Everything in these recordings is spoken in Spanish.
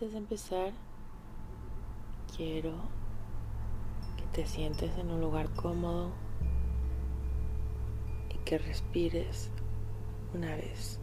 antes de empezar, quiero que te sientes en un lugar cómodo y que respires una vez.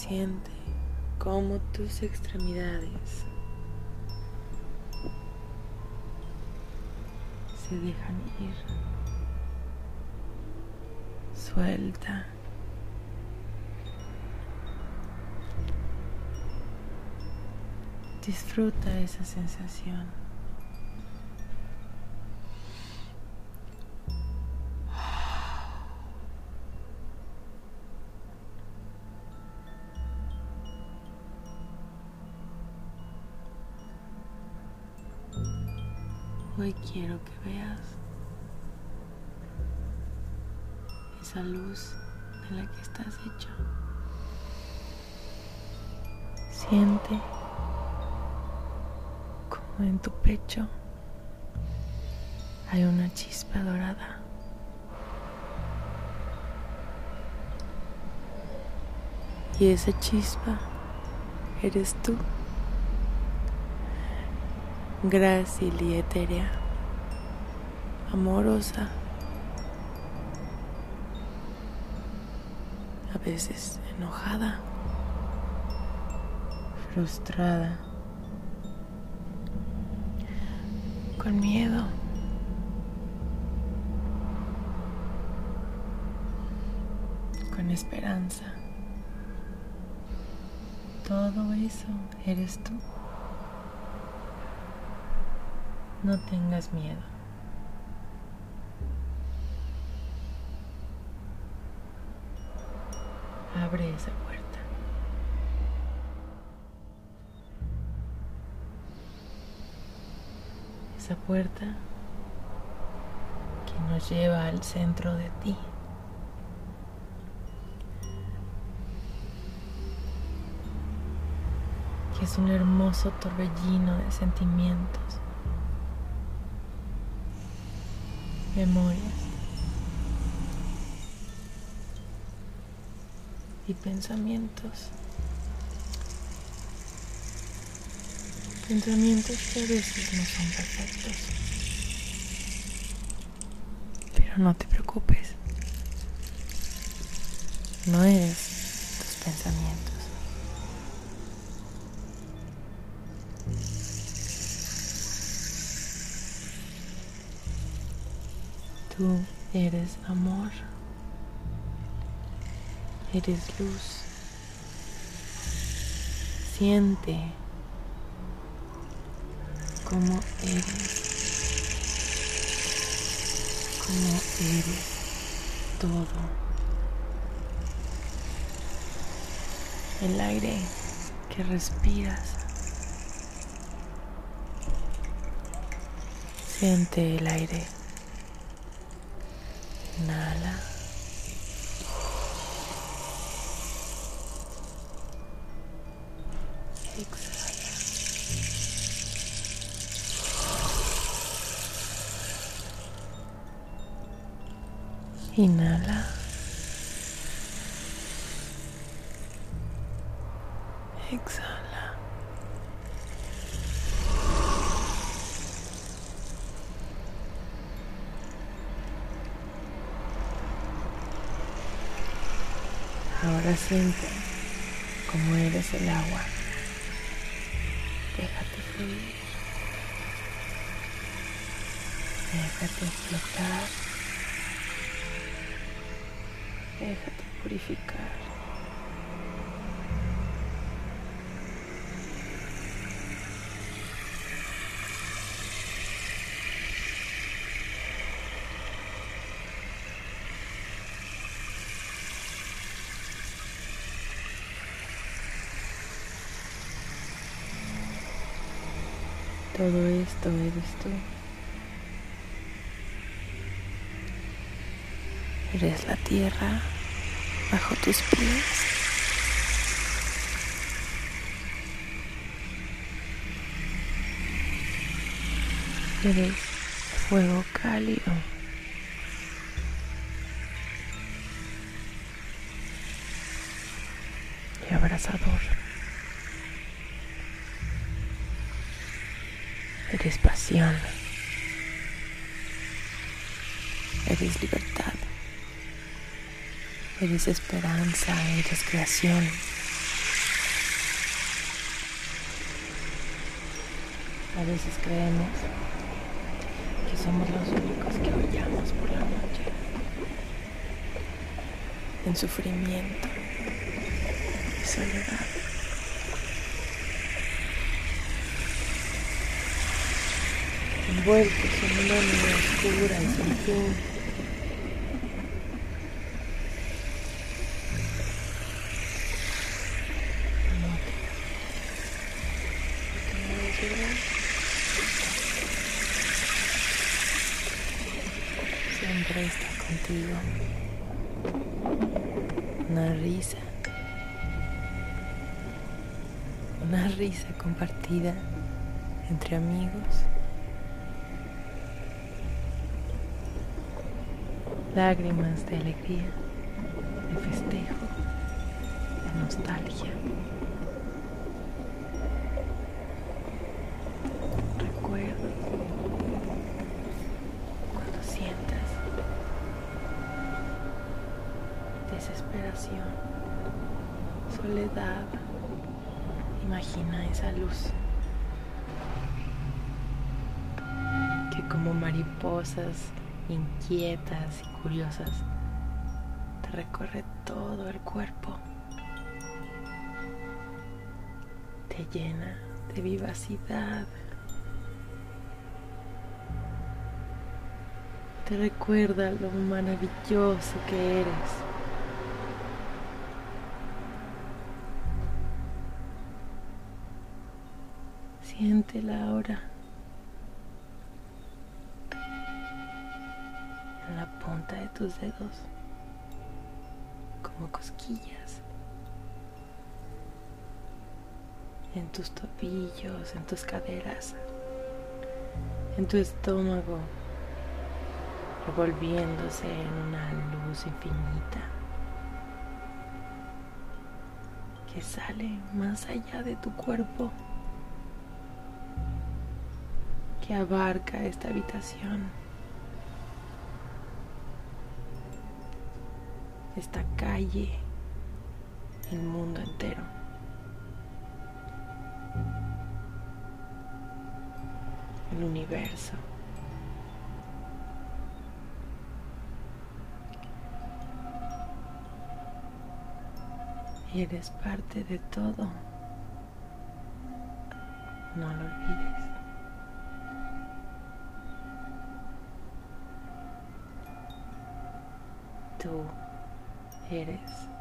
Siente cómo tus extremidades se dejan ir. Suelta. Disfruta esa sensación. Hoy quiero que veas esa luz de la que estás hecho. Siente como en tu pecho hay una chispa dorada. Y esa chispa eres tú. Grácil y etérea, amorosa, a veces enojada, frustrada, con miedo. con esperanza. Todo eso eres tú. No tengas miedo. Abre esa puerta. Esa puerta que nos lleva al centro de ti. Que es un hermoso torbellino de sentimientos memorias y pensamientos. Pensamientos que a veces no son perfectos. Pero no te preocupes. No eres tus pensamientos. Tú eres amor. Eres luz. Siente cómo eres. Cómo eres todo. El aire que respiras. Siente el aire. Inhala. Exhala. Inhala. Exhala. Ahora siente cómo eres el agua. Déjate fluir. Déjate flotar. Déjate purificar. Todo esto eres tú. Eres la tierra bajo tus pies. Eres fuego cálido. Y abrazador. Eres pasión. Eres libertad. Eres esperanza, eres creación. A veces creemos que somos los únicos que brillamos por la noche, en sufrimiento y soledad. Envueltos en una nube oscura y sin fin. siempre está contigo. Una risa. Una risa compartida entre amigos. Lágrimas de alegría, de festejo, de nostalgia. desesperación, soledad. Imagina esa luz que como mariposas inquietas y curiosas te recorre todo el cuerpo, te llena de vivacidad. Te recuerda lo maravilloso que eres. Siéntela ahora en la punta de tus dedos, como cosquillas, en tus tobillos, en tus caderas, en tu estómago, revolviéndose en una luz infinita que sale más allá de tu cuerpo. que abarca esta habitación, esta calle, el mundo entero. El universo. Y eres parte de todo. No lo olvides. Tú eres todo.